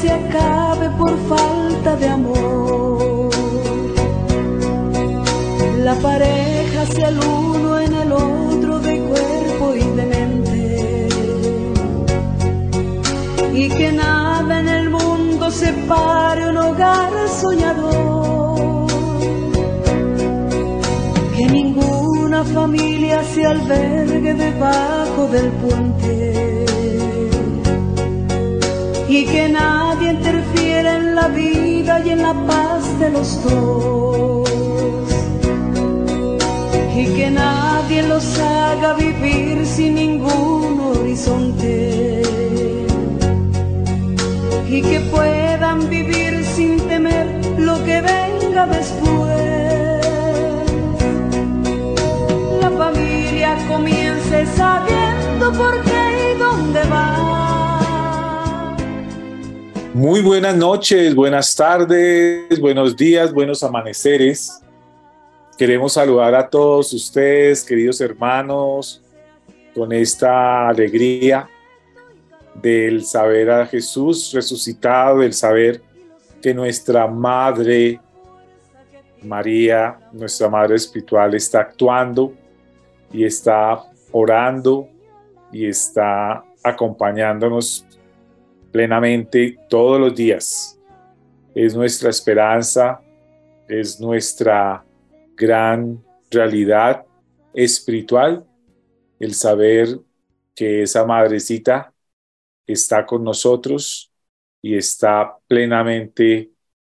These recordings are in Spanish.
se acabe por falta de amor. La pareja sea el uno en el otro de cuerpo y de mente. Y que nada en el mundo separe un hogar soñador. Que ninguna familia se albergue debajo del puente. Y que en la vida y en la paz de los dos. Y que nadie los haga vivir sin ningún horizonte. Y que puedan vivir sin temer lo que venga después. La familia comience sabiendo por qué y dónde va. Muy buenas noches, buenas tardes, buenos días, buenos amaneceres. Queremos saludar a todos ustedes, queridos hermanos, con esta alegría del saber a Jesús resucitado, del saber que nuestra Madre María, nuestra Madre Espiritual, está actuando y está orando y está acompañándonos plenamente todos los días. Es nuestra esperanza, es nuestra gran realidad espiritual el saber que esa madrecita está con nosotros y está plenamente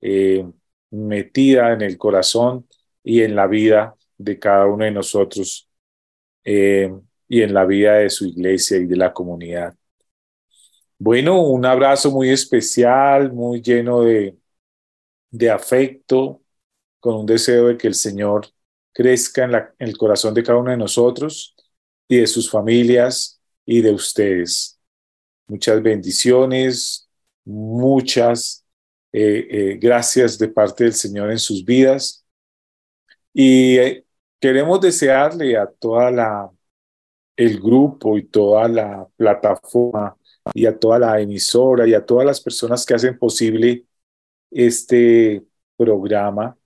eh, metida en el corazón y en la vida de cada uno de nosotros eh, y en la vida de su iglesia y de la comunidad. Bueno, un abrazo muy especial, muy lleno de, afecto, con un deseo de que el Señor crezca en el corazón de cada uno de nosotros y de sus familias y de ustedes. Muchas bendiciones, muchas eh, eh, gracias de parte del Señor en sus vidas. Y eh, queremos desearle a toda la el grupo y toda la plataforma y a toda la emisora y a todas las personas que hacen posible este programa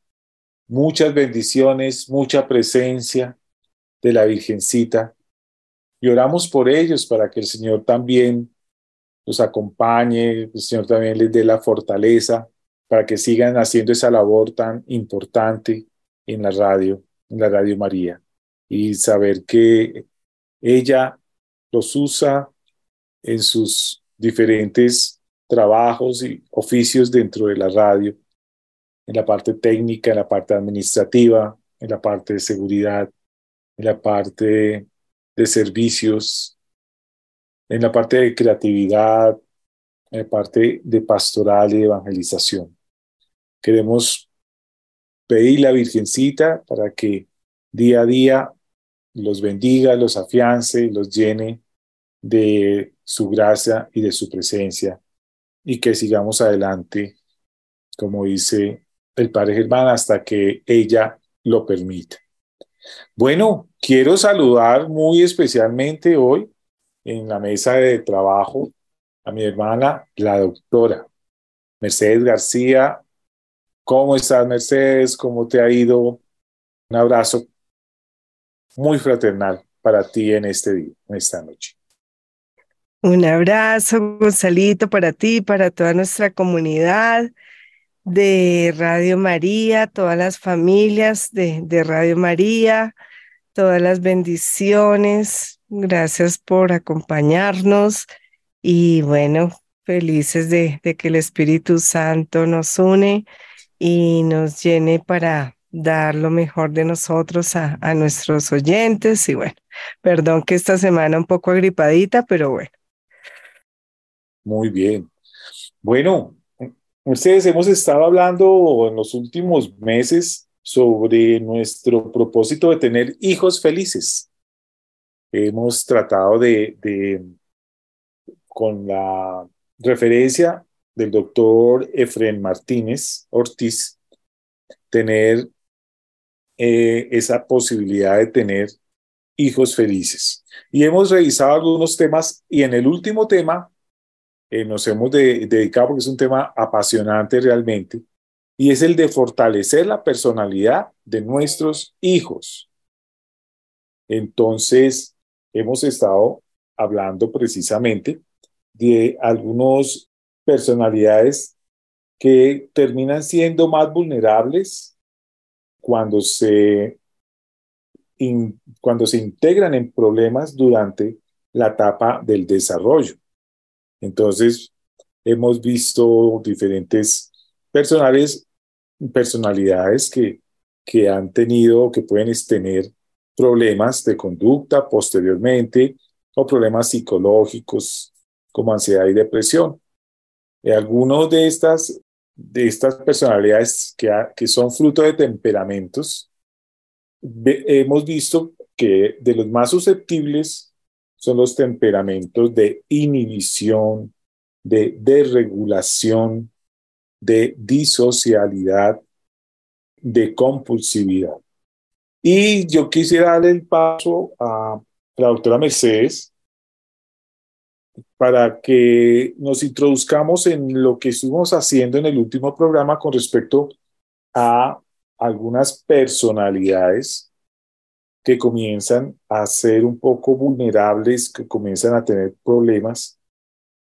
muchas bendiciones, mucha presencia de la Virgencita. Y oramos por ellos para que el Señor también los acompañe, el Señor también les dé la fortaleza para que sigan haciendo esa labor tan importante en la radio, en la Radio María. Y saber que ella los usa en sus diferentes trabajos y oficios dentro de la radio en la parte técnica, en la parte administrativa, en la parte de seguridad, en la parte de servicios, en la parte de creatividad, en la parte de pastoral y evangelización. Queremos pedir la Virgencita para que día a día los bendiga, los afiance, los llene de su gracia y de su presencia y que sigamos adelante, como dice el Padre Germán hasta que ella lo permita. Bueno, quiero saludar muy especialmente hoy en la mesa de trabajo a mi hermana, la doctora Mercedes García. ¿Cómo estás, Mercedes? ¿Cómo te ha ido? Un abrazo muy fraternal para ti en este día, en esta noche. Un abrazo, Gonzalito, para ti, para toda nuestra comunidad de Radio María, todas las familias de, de, Radio María, todas las bendiciones. Gracias por acompañarnos y bueno, felices de, que el Espíritu Santo nos une y nos llene para dar lo mejor de nosotros a, a nuestros oyentes. Y bueno, perdón que esta semana un poco agripadita, pero bueno. Muy bien. Bueno, Ustedes hemos estado hablando en los últimos meses sobre nuestro propósito de tener hijos felices. Hemos tratado de, con la referencia del doctor Efren Martínez Ortiz, tener eh, esa posibilidad de tener hijos felices. Y hemos revisado algunos temas y en el último tema eh, nos hemos dedicado porque es un tema apasionante realmente y es el de fortalecer la personalidad de nuestros hijos. Entonces, hemos estado hablando precisamente de algunas personalidades que terminan siendo más vulnerables cuando se, cuando se integran en problemas durante la etapa del desarrollo. Entonces, hemos visto diferentes personales, personalidades que, que han tenido que pueden tener problemas de conducta posteriormente o problemas psicológicos como ansiedad y depresión. Algunos de estas, de estas personalidades que, que son fruto de temperamentos, hemos visto que de los más susceptibles son los temperamentos de inhibición, de desregulación, de disocialidad, de compulsividad. Y yo quisiera darle el paso a la doctora Mercedes para que nos introduzcamos en lo que estuvimos haciendo en el último programa con respecto a algunas personalidades que comienzan a ser un poco vulnerables, que comienzan a tener problemas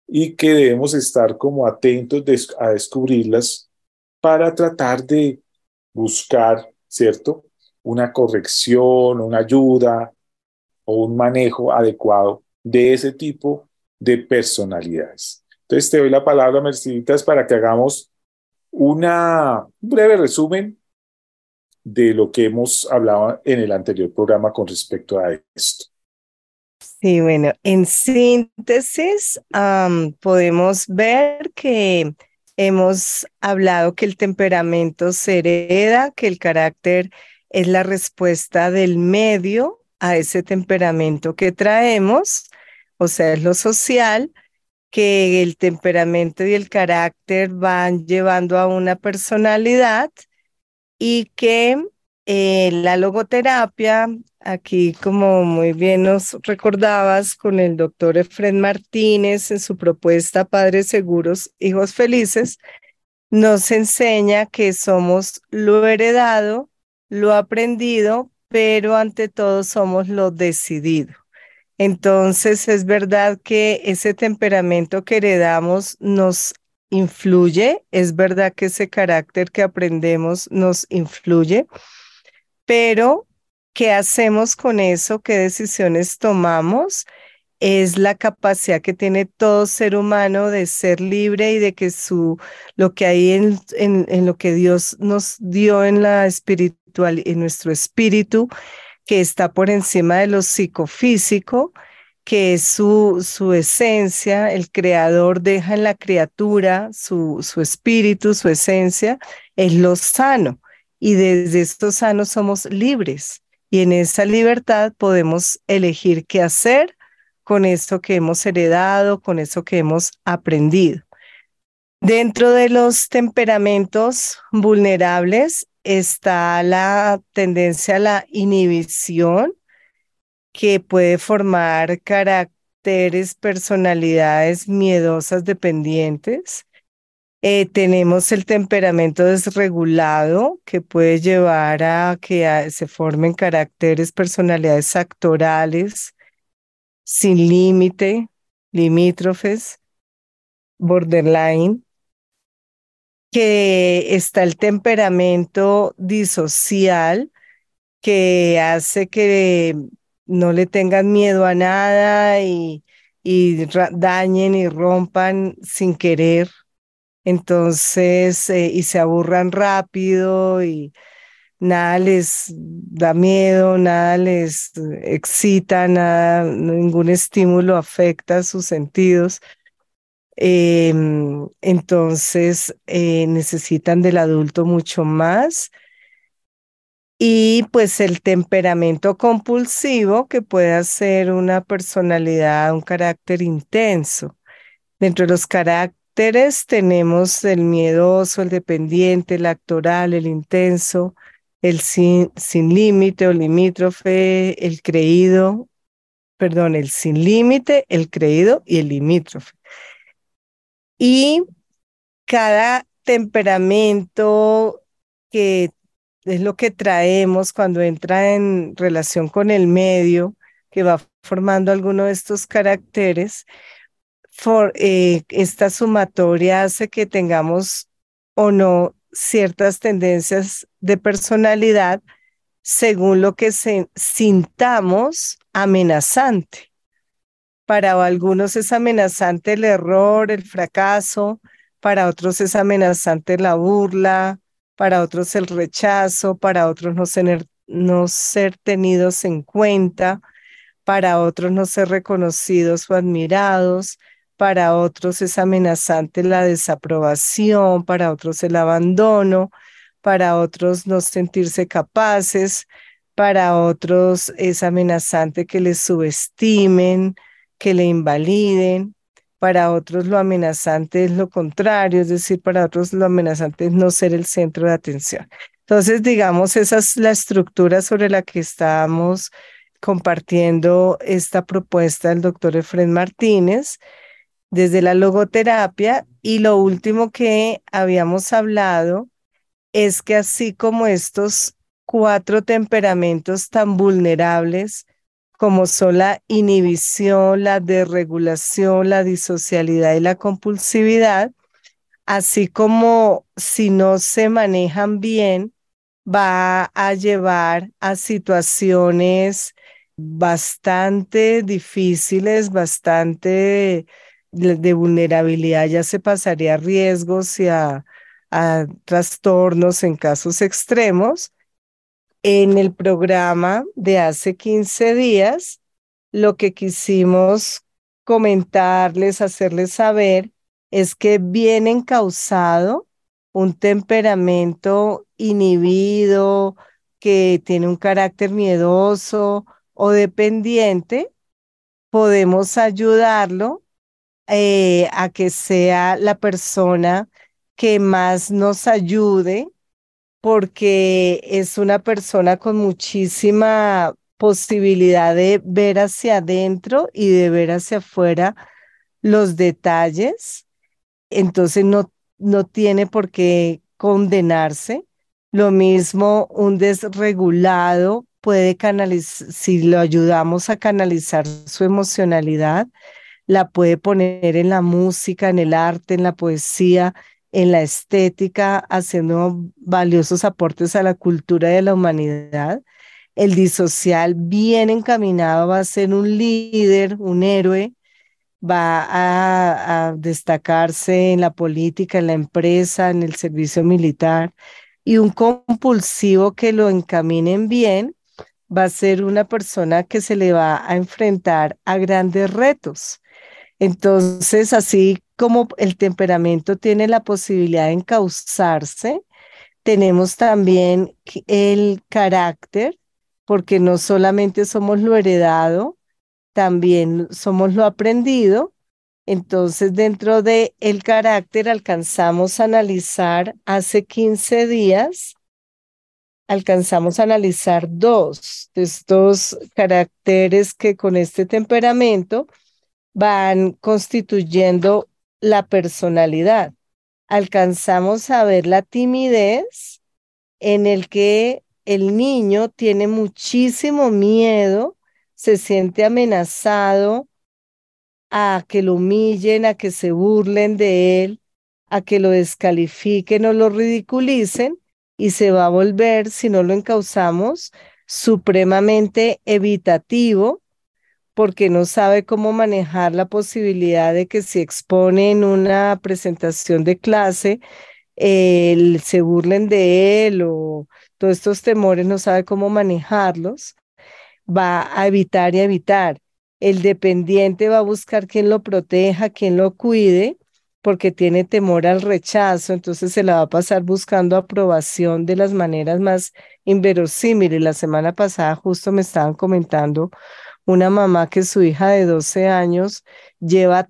y que debemos estar como atentos a descubrirlas para tratar de buscar, ¿cierto? Una corrección, una ayuda o un manejo adecuado de ese tipo de personalidades. Entonces te doy la palabra, Merciditas, para que hagamos una, un breve resumen de lo que hemos hablado en el anterior programa con respecto a esto. Sí, bueno, en síntesis, podemos ver que hemos hablado que el temperamento se hereda, que el carácter es la respuesta del medio a ese temperamento que traemos, o sea, es lo social, que el temperamento y el carácter van llevando a una personalidad y que eh, la logoterapia, aquí como muy bien nos recordabas con el doctor Efren Martínez en su propuesta Padres Seguros, Hijos Felices, nos enseña que somos lo heredado, lo aprendido, pero ante todo somos lo decidido. Entonces es verdad que ese temperamento que heredamos nos influye, es verdad que ese carácter que aprendemos nos influye, pero ¿qué hacemos con eso? ¿Qué decisiones tomamos? Es la capacidad que tiene todo ser humano de ser libre y de que su lo que hay en, en, en lo que Dios nos dio en la espiritual, en nuestro espíritu, que está por encima de lo psicofísico, que es su, su esencia, el creador deja en la criatura su, su espíritu, su esencia, es lo sano. Y desde estos sanos somos libres. Y en esa libertad podemos elegir qué hacer con eso que hemos heredado, con eso que hemos aprendido. Dentro de los temperamentos vulnerables está la tendencia a la inhibición, que puede formar caracteres, personalidades miedosas dependientes. Eh, tenemos el temperamento desregulado que puede llevar a que se formen caracteres, personalidades actorales, sin límite, limítrofes, borderline, que está el temperamento disocial que hace que no le tengan miedo a nada y, dañen y rompan sin querer. Entonces, eh, y se aburran rápido y nada les da miedo, nada les excita, nada, ningún estímulo afecta sus sentidos. Em, entonces, eh, necesitan del adulto mucho más y pues el temperamento compulsivo que puede ser una personalidad, un carácter intenso. Dentro de los caracteres tenemos el miedoso, el dependiente, el actoral, el intenso, el sin, sin límite o limítrofe, el creído, perdón, el sin límite, el creído y el limítrofe. Y cada temperamento que es lo que traemos cuando entra en relación con el medio, que va formando alguno de estos caracteres, eh, esta sumatoria hace que tengamos o no ciertas tendencias de personalidad según lo que sintamos amenazante. Para algunos es amenazante el error, el fracaso, para otros es amenazante la burla, para otros el rechazo, para otros no ser, no ser tenidos en cuenta, para otros no ser reconocidos o admirados, para otros es amenazante la desaprobación, para otros el abandono, para otros no sentirse capaces, para otros es amenazante que les subestimen, que le invaliden, para otros lo amenazante es lo contrario, es decir, para otros lo amenazante es no ser el centro de atención. Entonces, digamos, esa es la estructura sobre la que estamos compartiendo esta propuesta del doctor Efren Martínez desde la logoterapia y lo último que habíamos hablado es que así como estos cuatro temperamentos tan vulnerables como son la inhibición, la desregulación, la disocialidad y la compulsividad, así como si no se manejan bien, va a llevar a situaciones bastante difíciles, bastante de, vulnerabilidad, ya se pasaría a riesgos y a, a trastornos en casos extremos. En el programa de hace 15 días, lo que quisimos comentarles, hacerles saber, es que viene encausado un temperamento inhibido, que tiene un carácter miedoso o dependiente, podemos ayudarlo eh, a que sea la persona que más nos ayude, porque es una persona con muchísima posibilidad de ver hacia adentro y de ver hacia afuera los detalles. Entonces no, no tiene por qué condenarse. Lo mismo un desregulado puede canalizar, si lo ayudamos a canalizar su emocionalidad, la puede poner en la música, en el arte, en la poesía, en la estética, haciendo valiosos aportes a la cultura de la humanidad. El disocial bien encaminado va a ser un líder, un héroe, va a, destacarse en la política, en la empresa, en el servicio militar. Y un compulsivo que lo encaminen bien va a ser una persona que se le va a enfrentar a grandes retos. Entonces, así como el temperamento tiene la posibilidad de encauzarse, tenemos también el carácter, porque no solamente somos lo heredado, también somos lo aprendido. Entonces, dentro de el carácter alcanzamos a analizar hace 15 días alcanzamos a analizar dos de estos caracteres que con este temperamento van constituyendo la personalidad. Alcanzamos a ver la timidez en el que el niño tiene muchísimo miedo, se siente amenazado a que lo humillen, a que se burlen de él, a que lo descalifiquen o lo ridiculicen y se va a volver, si no lo encauzamos, supremamente evitativo porque no sabe cómo manejar la posibilidad de que si expone en una presentación de clase, se burlen de él o todos estos temores, no sabe cómo manejarlos, va a evitar y evitar. El dependiente va a buscar quien lo proteja, quien lo cuide, porque tiene temor al rechazo, entonces se la va a pasar buscando aprobación de las maneras más inverosímiles. La semana pasada justo me estaban comentando una mamá que su hija de 12 años lleva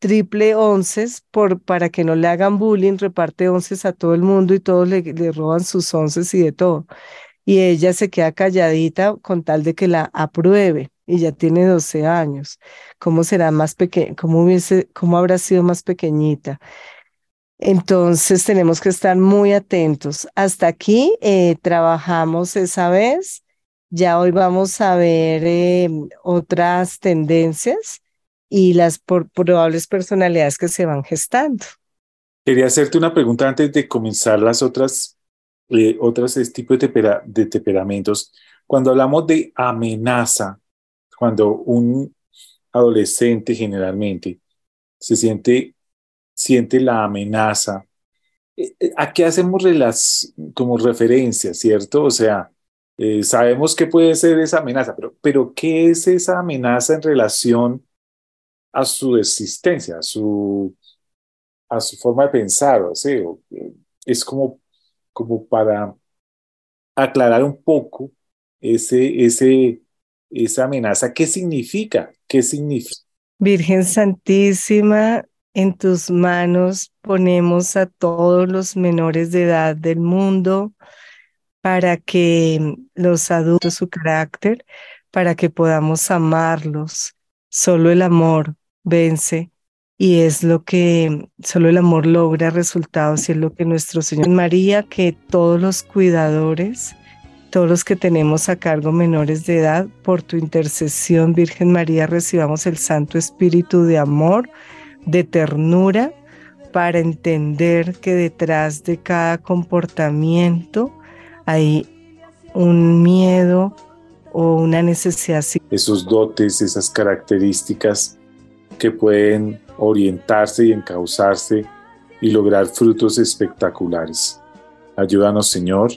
triple onces por, para que no le hagan bullying, reparte onces a todo el mundo y todos le, le roban sus onces y de todo. Y ella se queda calladita con tal de que la apruebe y ya tiene 12 años. ¿Cómo será más pequeña? ¿Cómo, ¿Cómo habrá sido más pequeñita? Entonces tenemos que estar muy atentos. Hasta aquí eh, trabajamos esa vez. Ya hoy vamos a ver em, otras tendencias y las probables personalidades que se van gestando. Quería hacerte una pregunta antes de comenzar las otras, eh, otras tipos de, de temperamentos. Cuando hablamos de amenaza, cuando un adolescente generalmente se siente, siente la amenaza, eh, eh, ¿a qué hacemos como referencia, cierto? O sea, eh, sabemos que puede ser esa amenaza, pero, pero ¿qué es esa amenaza en relación a su existencia, a su, a su forma de pensar? O sea, es como, como para aclarar un poco ese, ese, esa amenaza, ¿qué significa? ¿Qué significa? Virgen Santísima, en tus manos ponemos a todos los menores de edad del mundo para que los adultos su carácter, para que podamos amarlos. Solo el amor vence y es lo que solo el amor logra resultados y es lo que nuestro Señor María, que todos los cuidadores todos los que tenemos a cargo menores de edad, por tu intercesión, Virgen María, recibamos el Santo Espíritu de amor, de ternura, para entender que detrás de cada comportamiento hay un miedo o una necesidad. Esos dotes, esas características que pueden orientarse y encauzarse y lograr frutos espectaculares. Ayúdanos, Señor,